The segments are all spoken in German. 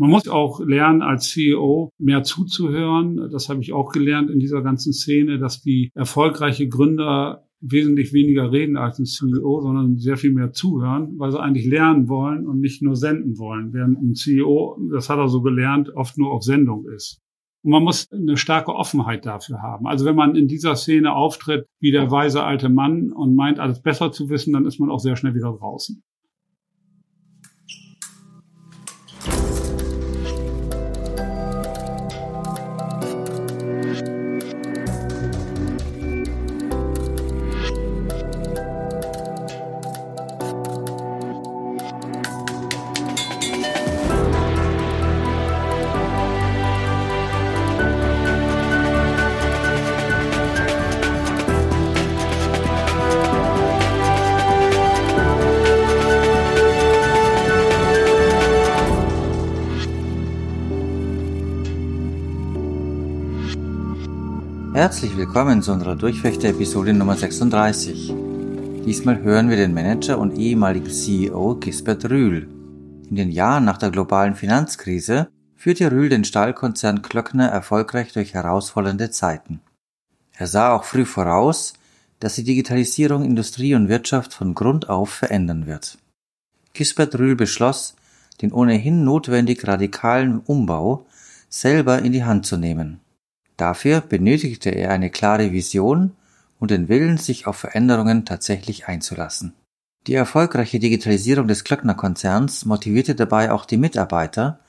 Man muss auch lernen, als CEO mehr zuzuhören. Das habe ich auch gelernt in dieser ganzen Szene, dass die erfolgreiche Gründer wesentlich weniger reden als ein CEO, sondern sehr viel mehr zuhören, weil sie eigentlich lernen wollen und nicht nur senden wollen. Während ein CEO, das hat er so gelernt, oft nur auf Sendung ist. Und man muss eine starke Offenheit dafür haben. Also wenn man in dieser Szene auftritt wie der weise alte Mann und meint, alles besser zu wissen, dann ist man auch sehr schnell wieder draußen. Willkommen zu unserer Durchfechter-Episode Nummer 36. Diesmal hören wir den Manager und ehemaligen CEO Gisbert Rühl. In den Jahren nach der globalen Finanzkrise führte Rühl den Stahlkonzern Klöckner erfolgreich durch herausfordernde Zeiten. Er sah auch früh voraus, dass die Digitalisierung Industrie und Wirtschaft von Grund auf verändern wird. Gisbert Rühl beschloss, den ohnehin notwendig radikalen Umbau selber in die Hand zu nehmen. Dafür benötigte er eine klare Vision und den Willen, sich auf Veränderungen tatsächlich einzulassen. Die erfolgreiche Digitalisierung des Klöckner-Konzerns motivierte dabei auch die Mitarbeiter,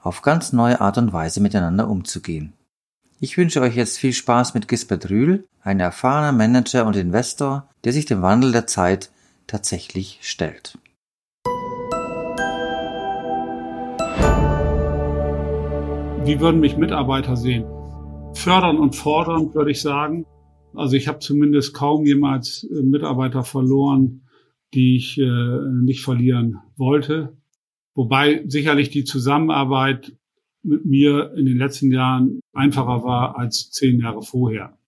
auf ganz neue Art und Weise miteinander umzugehen. Ich wünsche euch jetzt viel Spaß mit Gisbert Rühl, ein erfahrener Manager und Investor, der sich dem Wandel der Zeit tatsächlich stellt. Wie würden mich Mitarbeiter sehen? Fördern und fordern, würde ich sagen. Also ich habe zumindest kaum jemals äh, Mitarbeiter verloren, die ich äh, nicht verlieren wollte. Wobei sicherlich die Zusammenarbeit mit mir in den letzten Jahren einfacher war als zehn Jahre vorher.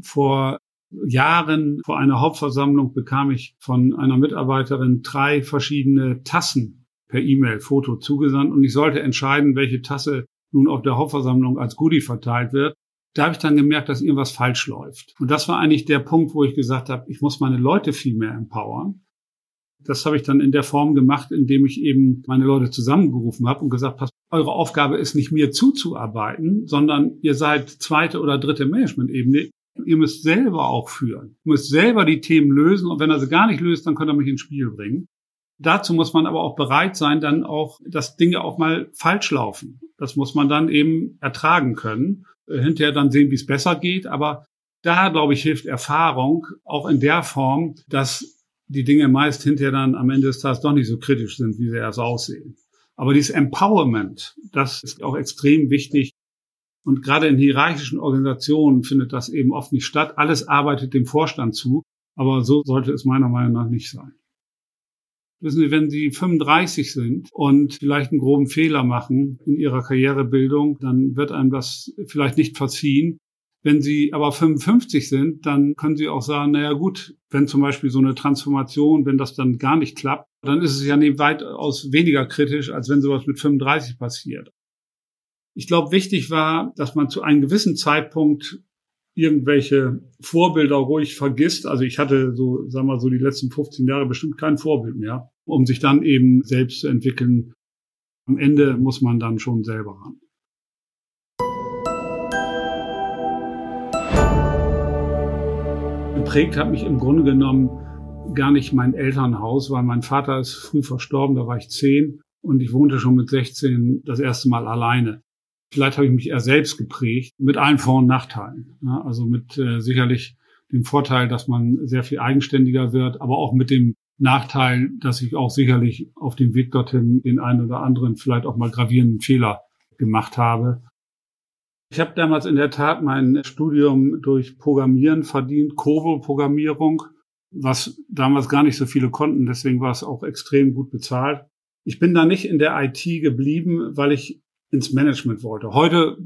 Vor Jahren, vor einer Hauptversammlung, bekam ich von einer Mitarbeiterin drei verschiedene Tassen per E-Mail, Foto zugesandt und ich sollte entscheiden, welche Tasse nun auf der Hauptversammlung als Goodie verteilt wird, da habe ich dann gemerkt, dass irgendwas falsch läuft. Und das war eigentlich der Punkt, wo ich gesagt habe, ich muss meine Leute viel mehr empowern. Das habe ich dann in der Form gemacht, indem ich eben meine Leute zusammengerufen habe und gesagt, pass, eure Aufgabe ist nicht mir zuzuarbeiten, sondern ihr seid zweite oder dritte Management-Ebene. Ihr müsst selber auch führen. Ihr müsst selber die Themen lösen und wenn er sie gar nicht löst, dann könnt ihr mich ins Spiel bringen. Dazu muss man aber auch bereit sein, dann auch, dass Dinge auch mal falsch laufen. Das muss man dann eben ertragen können. Äh, hinterher dann sehen, wie es besser geht. Aber da, glaube ich, hilft Erfahrung auch in der Form, dass die Dinge meist hinterher dann am Ende des Tages doch nicht so kritisch sind, wie sie erst aussehen. Aber dieses Empowerment, das ist auch extrem wichtig. Und gerade in hierarchischen Organisationen findet das eben oft nicht statt. Alles arbeitet dem Vorstand zu. Aber so sollte es meiner Meinung nach nicht sein. Wissen Sie, wenn Sie 35 sind und vielleicht einen groben Fehler machen in Ihrer Karrierebildung, dann wird einem das vielleicht nicht verziehen. Wenn Sie aber 55 sind, dann können Sie auch sagen, naja gut, wenn zum Beispiel so eine Transformation, wenn das dann gar nicht klappt, dann ist es ja nicht weitaus weniger kritisch, als wenn sowas mit 35 passiert. Ich glaube, wichtig war, dass man zu einem gewissen Zeitpunkt irgendwelche Vorbilder ruhig vergisst. Also ich hatte so, sagen wir so, die letzten 15 Jahre bestimmt kein Vorbild mehr, um sich dann eben selbst zu entwickeln. Am Ende muss man dann schon selber ran. Geprägt hat mich im Grunde genommen gar nicht mein Elternhaus, weil mein Vater ist früh verstorben, da war ich zehn und ich wohnte schon mit 16 das erste Mal alleine. Vielleicht habe ich mich eher selbst geprägt, mit allen Vor- und Nachteilen. Ja, also mit äh, sicherlich dem Vorteil, dass man sehr viel eigenständiger wird, aber auch mit dem Nachteil, dass ich auch sicherlich auf dem Weg dorthin den einen oder anderen vielleicht auch mal gravierenden Fehler gemacht habe. Ich habe damals in der Tat mein Studium durch Programmieren verdient, COBOL-Programmierung, was damals gar nicht so viele konnten, deswegen war es auch extrem gut bezahlt. Ich bin da nicht in der IT geblieben, weil ich ins Management wollte. Heute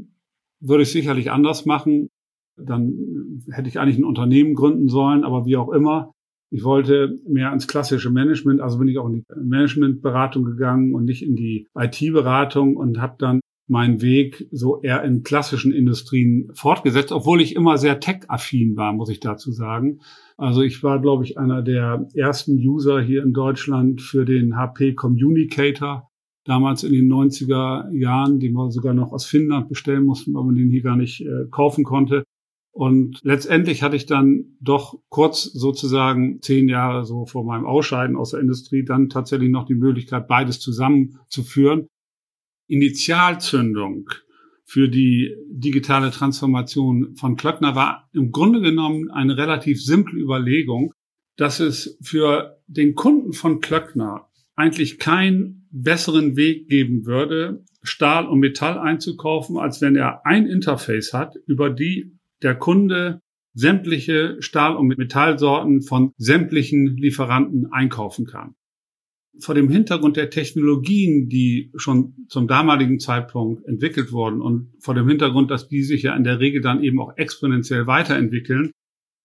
würde ich sicherlich anders machen. Dann hätte ich eigentlich ein Unternehmen gründen sollen, aber wie auch immer. Ich wollte mehr ans klassische Management, also bin ich auch in die Managementberatung gegangen und nicht in die IT-Beratung und habe dann meinen Weg so eher in klassischen Industrien fortgesetzt, obwohl ich immer sehr tech-affin war, muss ich dazu sagen. Also ich war, glaube ich, einer der ersten User hier in Deutschland für den HP Communicator, damals in den 90er Jahren, den wir sogar noch aus Finnland bestellen mussten, weil man den hier gar nicht äh, kaufen konnte. Und letztendlich hatte ich dann doch kurz sozusagen zehn Jahre so vor meinem Ausscheiden aus der Industrie dann tatsächlich noch die Möglichkeit, beides zusammenzuführen. Initialzündung für die digitale Transformation von Klöckner war im Grunde genommen eine relativ simple Überlegung, dass es für den Kunden von Klöckner eigentlich keinen besseren Weg geben würde, Stahl und Metall einzukaufen, als wenn er ein Interface hat, über die der Kunde sämtliche Stahl- und Metallsorten von sämtlichen Lieferanten einkaufen kann. Vor dem Hintergrund der Technologien, die schon zum damaligen Zeitpunkt entwickelt wurden und vor dem Hintergrund, dass die sich ja in der Regel dann eben auch exponentiell weiterentwickeln,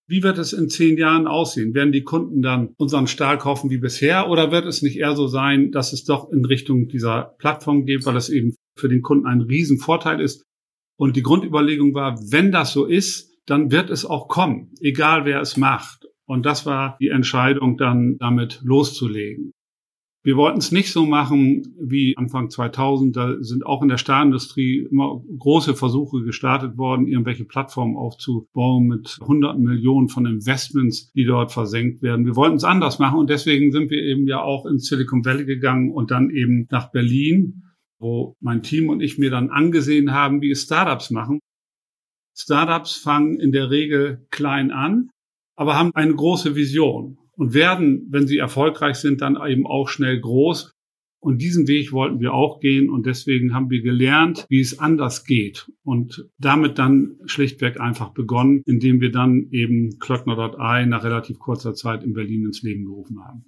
wie wird es in zehn Jahren aussehen? Werden die Kunden dann unseren Stahl kaufen wie bisher oder wird es nicht eher so sein, dass es doch in Richtung dieser Plattform geht, weil das eben für den Kunden ein Riesenvorteil ist? Und die Grundüberlegung war, wenn das so ist, dann wird es auch kommen, egal wer es macht. Und das war die Entscheidung, dann damit loszulegen. Wir wollten es nicht so machen wie Anfang 2000. Da sind auch in der Stahlindustrie immer große Versuche gestartet worden, irgendwelche Plattformen aufzubauen mit hunderten Millionen von Investments, die dort versenkt werden. Wir wollten es anders machen und deswegen sind wir eben ja auch ins Silicon Valley gegangen und dann eben nach Berlin, wo mein Team und ich mir dann angesehen haben, wie es Startups machen. Startups fangen in der Regel klein an, aber haben eine große Vision und werden, wenn sie erfolgreich sind, dann eben auch schnell groß. Und diesen Weg wollten wir auch gehen und deswegen haben wir gelernt, wie es anders geht und damit dann schlichtweg einfach begonnen, indem wir dann eben Klöckner.ai nach relativ kurzer Zeit in Berlin ins Leben gerufen haben.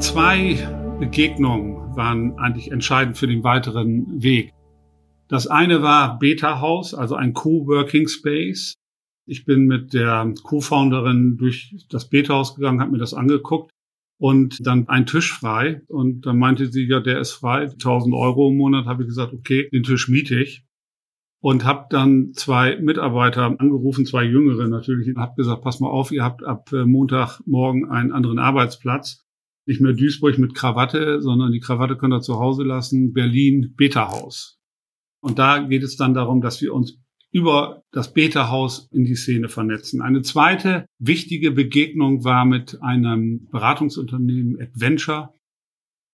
Zwei Begegnungen waren eigentlich entscheidend für den weiteren Weg. Das eine war Beta House, also ein Coworking Space. Ich bin mit der Co-Founderin durch das Beta House gegangen, habe mir das angeguckt und dann ein Tisch frei. Und dann meinte sie, ja, der ist frei, 1000 Euro im Monat. Habe ich gesagt, okay, den Tisch miete ich. Und habe dann zwei Mitarbeiter angerufen, zwei Jüngere natürlich, und habe gesagt, pass mal auf, ihr habt ab äh, Montagmorgen einen anderen Arbeitsplatz. Nicht mehr Duisburg mit Krawatte, sondern die Krawatte könnt ihr zu Hause lassen. Berlin Beta Haus. Und da geht es dann darum, dass wir uns über das Beta-Haus in die Szene vernetzen. Eine zweite wichtige Begegnung war mit einem Beratungsunternehmen Adventure.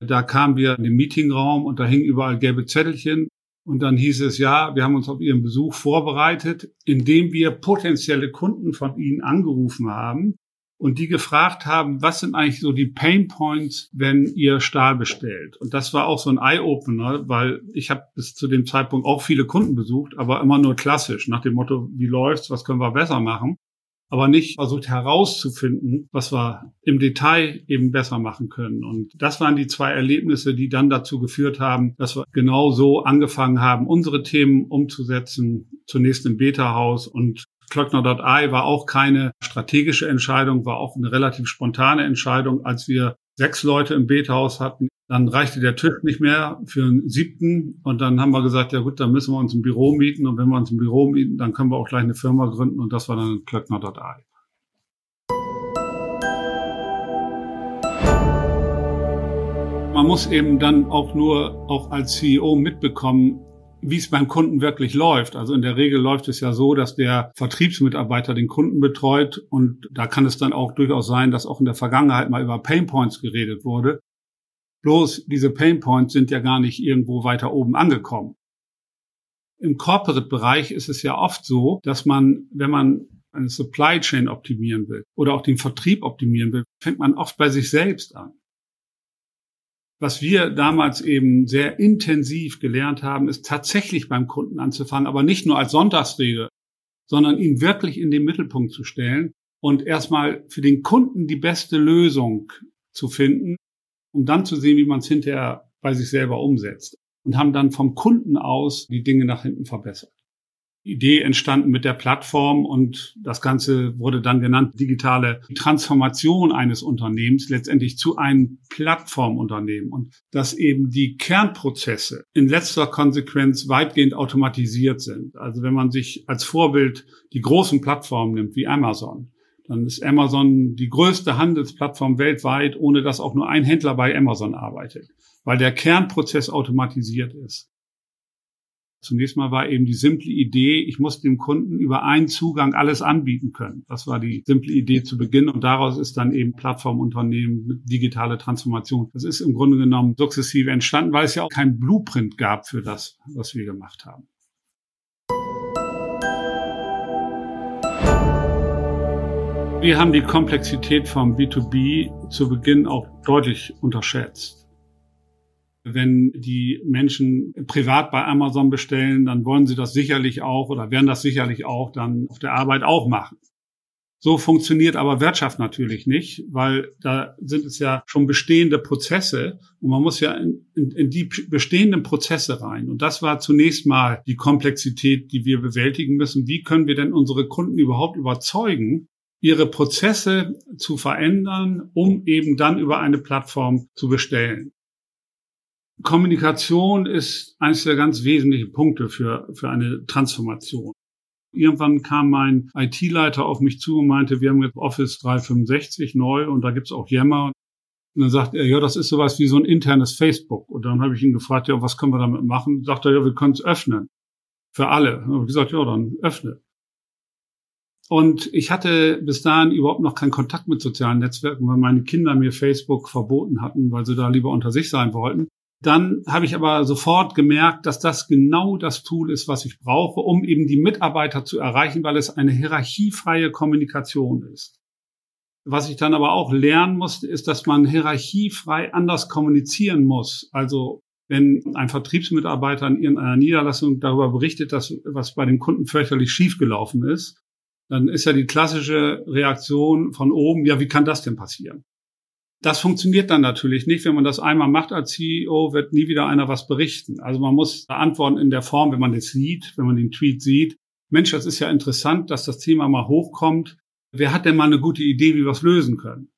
Da kamen wir in den Meetingraum und da hingen überall gelbe Zettelchen. Und dann hieß es, ja, wir haben uns auf Ihren Besuch vorbereitet, indem wir potenzielle Kunden von Ihnen angerufen haben und die gefragt haben, was sind eigentlich so die Pain Points, wenn ihr Stahl bestellt. Und das war auch so ein Eye-Opener, weil ich habe bis zu dem Zeitpunkt auch viele Kunden besucht, aber immer nur klassisch, nach dem Motto, wie läuft's, was können wir besser machen, aber nicht versucht herauszufinden, was wir im Detail eben besser machen können. Und das waren die zwei Erlebnisse, die dann dazu geführt haben, dass wir genau so angefangen haben, unsere Themen umzusetzen, zunächst im Beta-Haus und Klöckner.ai war auch keine strategische Entscheidung, war auch eine relativ spontane Entscheidung. Als wir sechs Leute im Bethaus hatten, dann reichte der Tisch nicht mehr für einen siebten. Und dann haben wir gesagt, ja gut, dann müssen wir uns ein Büro mieten. Und wenn wir uns ein Büro mieten, dann können wir auch gleich eine Firma gründen. Und das war dann Klöckner.ai. Man muss eben dann auch nur auch als CEO mitbekommen, wie es beim Kunden wirklich läuft. Also in der Regel läuft es ja so, dass der Vertriebsmitarbeiter den Kunden betreut und da kann es dann auch durchaus sein, dass auch in der Vergangenheit mal über Painpoints geredet wurde. Bloß diese Painpoints sind ja gar nicht irgendwo weiter oben angekommen. Im Corporate-Bereich ist es ja oft so, dass man, wenn man eine Supply Chain optimieren will oder auch den Vertrieb optimieren will, fängt man oft bei sich selbst an. Was wir damals eben sehr intensiv gelernt haben, ist tatsächlich beim Kunden anzufangen, aber nicht nur als Sonntagsrede, sondern ihn wirklich in den Mittelpunkt zu stellen und erstmal für den Kunden die beste Lösung zu finden, um dann zu sehen, wie man es hinterher bei sich selber umsetzt. Und haben dann vom Kunden aus die Dinge nach hinten verbessert. Idee entstanden mit der Plattform und das Ganze wurde dann genannt digitale Transformation eines Unternehmens letztendlich zu einem Plattformunternehmen und dass eben die Kernprozesse in letzter Konsequenz weitgehend automatisiert sind. Also wenn man sich als Vorbild die großen Plattformen nimmt wie Amazon, dann ist Amazon die größte Handelsplattform weltweit, ohne dass auch nur ein Händler bei Amazon arbeitet, weil der Kernprozess automatisiert ist. Zunächst mal war eben die simple Idee, ich muss dem Kunden über einen Zugang alles anbieten können. Das war die simple Idee zu Beginn und daraus ist dann eben Plattformunternehmen, digitale Transformation. Das ist im Grunde genommen sukzessive entstanden, weil es ja auch kein Blueprint gab für das, was wir gemacht haben. Wir haben die Komplexität vom B2B zu Beginn auch deutlich unterschätzt. Wenn die Menschen privat bei Amazon bestellen, dann wollen sie das sicherlich auch oder werden das sicherlich auch dann auf der Arbeit auch machen. So funktioniert aber Wirtschaft natürlich nicht, weil da sind es ja schon bestehende Prozesse und man muss ja in, in, in, die bestehenden Prozesse rein. Und das war zunächst mal die Komplexität, die wir bewältigen müssen. Wie können wir denn unsere Kunden überhaupt überzeugen, ihre Prozesse zu verändern, um eben dann über eine Plattform zu bestellen? Kommunikation ist eines der ganz wesentlichen Punkte für, für eine Transformation. Irgendwann kam mein IT-Leiter auf mich zu und meinte, wir haben jetzt Office 365 neu und da gibt's auch Yammer. Und dann sagt er, ja, das ist sowas wie so ein internes Facebook. Und dann habe ich ihn gefragt, ja, was können wir damit machen? Sagt er, ja, wir können es öffnen. Für alle. Und habe gesagt, ja, dann öffne. Und ich hatte bis dahin überhaupt noch keinen Kontakt mit sozialen Netzwerken, weil meine Kinder mir Facebook verboten hatten, weil sie da lieber unter sich sein wollten. Dann habe ich aber sofort gemerkt, dass das genau das Tool ist, was ich brauche, um eben die Mitarbeiter zu erreichen, weil es eine hierarchiefreie Kommunikation ist. Was ich dann aber auch lernen musste, ist, dass man hierarchiefrei anders kommunizieren muss. Also wenn ein Vertriebsmitarbeiter in irgendeiner Niederlassung darüber berichtet, dass was bei dem Kunden fürchterlich schiefgelaufen ist, dann ist ja die klassische Reaktion von oben, ja, wie kann das denn passieren? Das funktioniert dann natürlich nicht. Wenn man das einmal macht als CEO, wird nie wieder einer was berichten. Also man muss antworten in der Form, wenn man es sieht, wenn man den Tweet sieht. Mensch, das ist ja interessant, dass das Thema mal hochkommt. Wer hat denn mal eine gute Idee, wie wir es lösen können?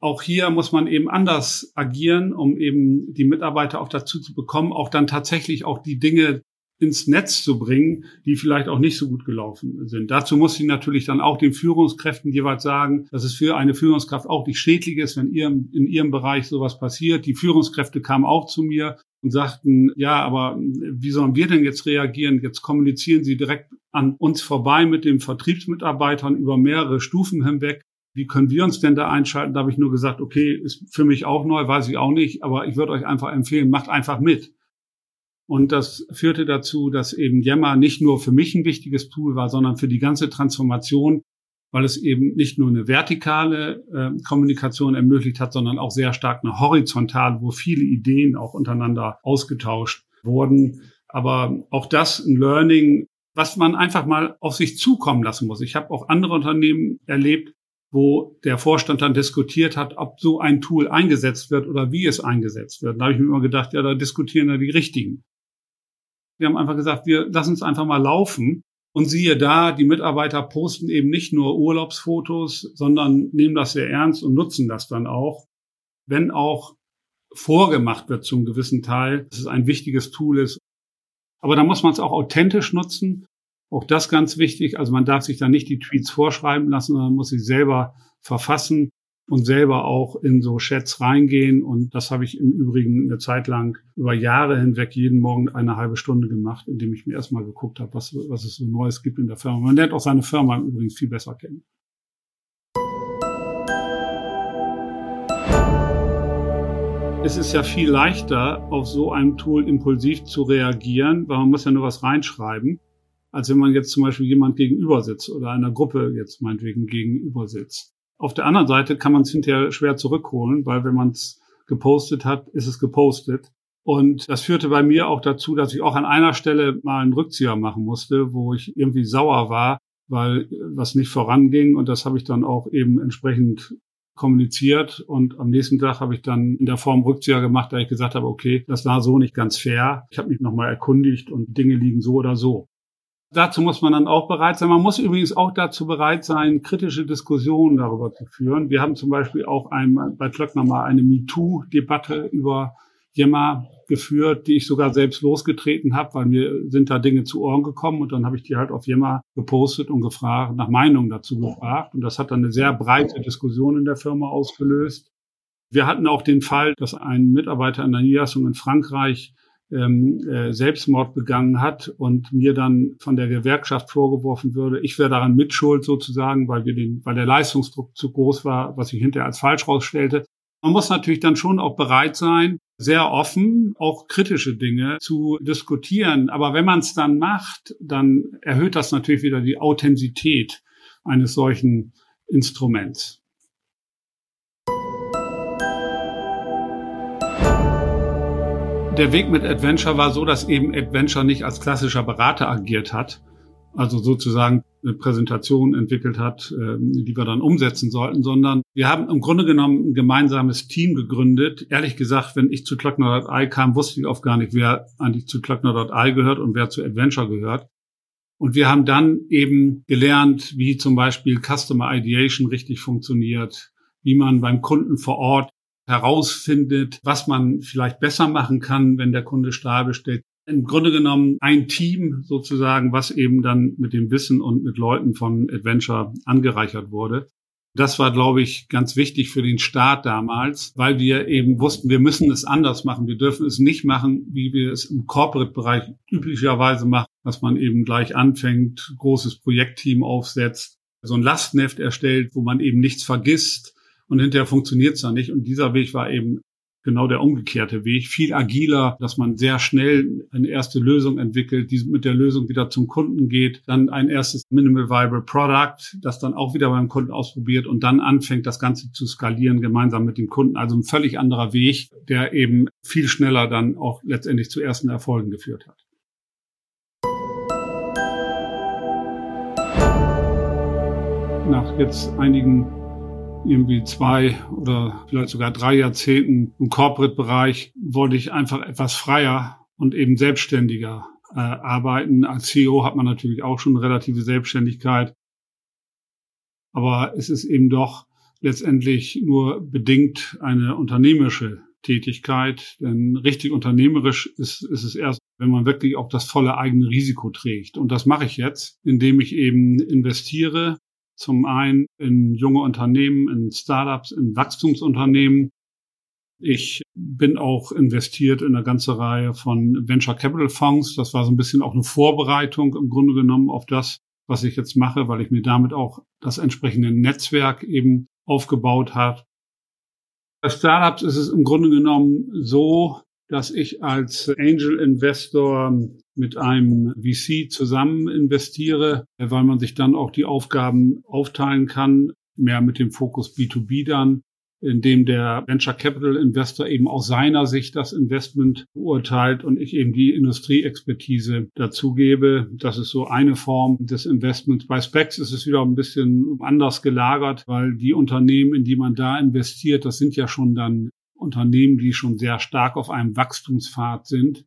Auch hier muss man eben anders agieren, um eben die Mitarbeiter auch dazu zu bekommen, auch dann tatsächlich auch die Dinge ins Netz zu bringen, die vielleicht auch nicht so gut gelaufen sind. Dazu muss ich natürlich dann auch den Führungskräften jeweils sagen, dass es für eine Führungskraft auch nicht schädlich ist, wenn ihr in ihrem Bereich sowas passiert. Die Führungskräfte kamen auch zu mir und sagten, ja, aber wie sollen wir denn jetzt reagieren? Jetzt kommunizieren sie direkt an uns vorbei mit den Vertriebsmitarbeitern über mehrere Stufen hinweg. Wie können wir uns denn da einschalten? Da habe ich nur gesagt, okay, ist für mich auch neu, weiß ich auch nicht, aber ich würde euch einfach empfehlen, macht einfach mit. Und das führte dazu, dass eben Yammer nicht nur für mich ein wichtiges Tool war, sondern für die ganze Transformation, weil es eben nicht nur eine vertikale äh, Kommunikation ermöglicht hat, sondern auch sehr stark eine horizontale, wo viele Ideen auch untereinander ausgetauscht wurden. Aber auch das ein Learning, was man einfach mal auf sich zukommen lassen muss. Ich habe auch andere Unternehmen erlebt, wo der Vorstand dann diskutiert hat, ob so ein Tool eingesetzt wird oder wie es eingesetzt wird. Da habe ich mir immer gedacht, ja, da diskutieren ja die Richtigen. Wir haben einfach gesagt, wir lassen es einfach mal laufen. Und siehe da, die Mitarbeiter posten eben nicht nur Urlaubsfotos, sondern nehmen das sehr ernst und nutzen das dann auch, wenn auch vorgemacht wird zum gewissen Teil, dass es ein wichtiges Tool ist. Aber da muss man es auch authentisch nutzen. Auch das ganz wichtig. Also man darf sich da nicht die Tweets vorschreiben lassen, sondern muss sie selber verfassen und selber auch in so Chats reingehen. Und das habe ich im Übrigen eine Zeit lang über Jahre hinweg jeden Morgen eine halbe Stunde gemacht, indem ich mir erstmal geguckt habe, was, was es so Neues gibt in der Firma. Man lernt auch seine Firma übrigens viel besser kennen. Es ist ja viel leichter, auf so einem Tool impulsiv zu reagieren, weil man muss ja nur was reinschreiben, als wenn man jetzt zum Beispiel jemand gegenüber sitzt oder einer Gruppe jetzt meinetwegen gegenüber sitzt. Auf der anderen Seite kann man es hinterher schwer zurückholen, weil wenn man es gepostet hat, ist es gepostet. Und das führte bei mir auch dazu, dass ich auch an einer Stelle mal einen Rückzieher machen musste, wo ich irgendwie sauer war, weil was nicht voranging. Und das habe ich dann auch eben entsprechend kommuniziert. Und am nächsten Tag habe ich dann in der Form Rückzieher gemacht, da ich gesagt habe, okay, das war so nicht ganz fair. Ich habe mich nochmal erkundigt und Dinge liegen so oder so. Dazu muss man dann auch bereit sein. Man muss übrigens auch dazu bereit sein, kritische Diskussionen darüber zu führen. Wir haben zum Beispiel auch einmal bei Klöckner mal eine MeToo-Debatte über Yammer geführt, die ich sogar selbst losgetreten habe, weil mir sind da Dinge zu Ohren gekommen und dann habe ich die halt auf Yammer gepostet und gefragt, nach Meinung dazu gefragt. Und das hat dann eine sehr breite Diskussion in der Firma ausgelöst. Wir hatten auch den Fall, dass ein Mitarbeiter in der Niederlassung in Frankreich ähm, äh, Selbstmord begangen hat und mir dann von der Gewerkschaft vorgeworfen würde, ich wäre daran mitschuld sozusagen, weil wir den, weil der Leistungsdruck zu groß war, was sich hinterher als falsch rausstellte. Man muss natürlich dann schon auch bereit sein, sehr offen auch kritische Dinge zu diskutieren. Aber wenn man es dann macht, dann erhöht das natürlich wieder die Authentizität eines solchen Instruments. Der Weg mit Adventure war so, dass eben Adventure nicht als klassischer Berater agiert hat, also sozusagen eine Präsentation entwickelt hat, ähm, die wir dann umsetzen sollten, sondern wir haben im Grunde genommen ein gemeinsames Team gegründet. Ehrlich gesagt, wenn ich zu Klöckner.ai kam, wusste ich oft gar nicht, wer eigentlich zu Klöckner.ai gehört und wer zu Adventure gehört. Und wir haben dann eben gelernt, wie zum Beispiel Customer Ideation richtig funktioniert, wie man beim Kunden vor Ort herausfindet, was man vielleicht besser machen kann, wenn der Kunde Stahl bestellt im Grunde genommen ein Team sozusagen, was eben dann mit dem Wissen und mit Leuten von Adventure angereichert wurde. Das war, glaube ich, ganz wichtig für den Start damals, weil wir eben wussten, wir müssen es anders machen. Wir dürfen es nicht machen, wie wir es im Corporate-Bereich üblicherweise machen, dass man eben gleich anfängt, großes Projektteam aufsetzt, so ein Lastneft erstellt, wo man eben nichts vergisst und hinterher funktioniert es dann nicht. Und dieser Weg war eben genau der umgekehrte Weg, viel agiler, dass man sehr schnell eine erste Lösung entwickelt, die mit der Lösung wieder zum Kunden geht, dann ein erstes Minimal Viable Product, das dann auch wieder beim Kunden ausprobiert und dann anfängt, das Ganze zu skalieren gemeinsam mit dem Kunden. Also ein völlig anderer Weg, der eben viel schneller dann auch letztendlich zu ersten Erfolgen geführt hat. Nach jetzt einigen irgendwie zwei oder vielleicht sogar drei Jahrzehnten im Corporate-Bereich wollte ich einfach etwas freier und eben selbstständiger äh, arbeiten. Als CEO hat man natürlich auch schon relative Selbstständigkeit. Aber es ist eben doch letztendlich nur bedingt eine unternehmerische Tätigkeit. Denn richtig unternehmerisch ist, ist es erst, wenn man wirklich auch das volle eigene Risiko trägt. Und das mache ich jetzt, indem ich eben investiere zum einen in junge Unternehmen, in Startups, in Wachstumsunternehmen. Ich bin auch investiert in eine ganze Reihe von Venture Capital Fonds. Das war so ein bisschen auch eine Vorbereitung im Grunde genommen auf das, was ich jetzt mache, weil ich mir damit auch das entsprechende Netzwerk eben aufgebaut habe. Bei Startups ist es im Grunde genommen so, dass ich als Angel Investor mit einem VC zusammen investiere, weil man sich dann auch die Aufgaben aufteilen kann, mehr mit dem Fokus B2B dann, indem der Venture Capital Investor eben aus seiner Sicht das Investment beurteilt und ich eben die Industrieexpertise dazugebe. Das ist so eine Form des Investments. Bei Specs ist es wieder ein bisschen anders gelagert, weil die Unternehmen, in die man da investiert, das sind ja schon dann Unternehmen, die schon sehr stark auf einem Wachstumspfad sind.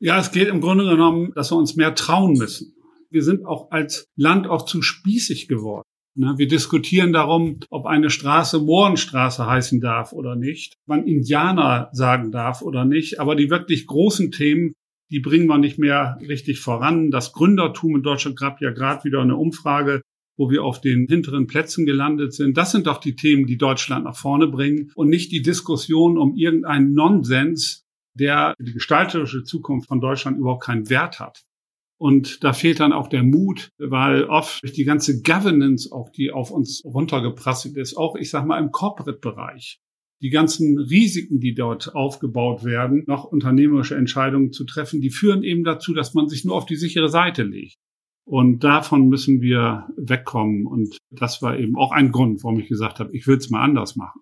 Ja, es geht im Grunde genommen, dass wir uns mehr trauen müssen. Wir sind auch als Land auch zu spießig geworden. Ne, wir diskutieren darum, ob eine Straße Mohrenstraße heißen darf oder nicht, man Indianer sagen darf oder nicht. Aber die wirklich großen Themen, die bringen wir nicht mehr richtig voran. Das Gründertum in Deutschland gab ja gerade wieder eine Umfrage, wo wir auf den hinteren Plätzen gelandet sind. Das sind doch die Themen, die Deutschland nach vorne bringen und nicht die Diskussion um irgendeinen Nonsens, der die gestalterische Zukunft von Deutschland überhaupt keinen Wert hat. Und da fehlt dann auch der Mut, weil oft durch die ganze Governance, auch die auf uns runtergeprasselt ist, auch ich sag mal im Corporate-Bereich, die ganzen Risiken, die dort aufgebaut werden, noch unternehmerische Entscheidungen zu treffen, die führen eben dazu, dass man sich nur auf die sichere Seite legt. Und davon müssen wir wegkommen. Und das war eben auch ein Grund, warum ich gesagt habe, ich will es mal anders machen.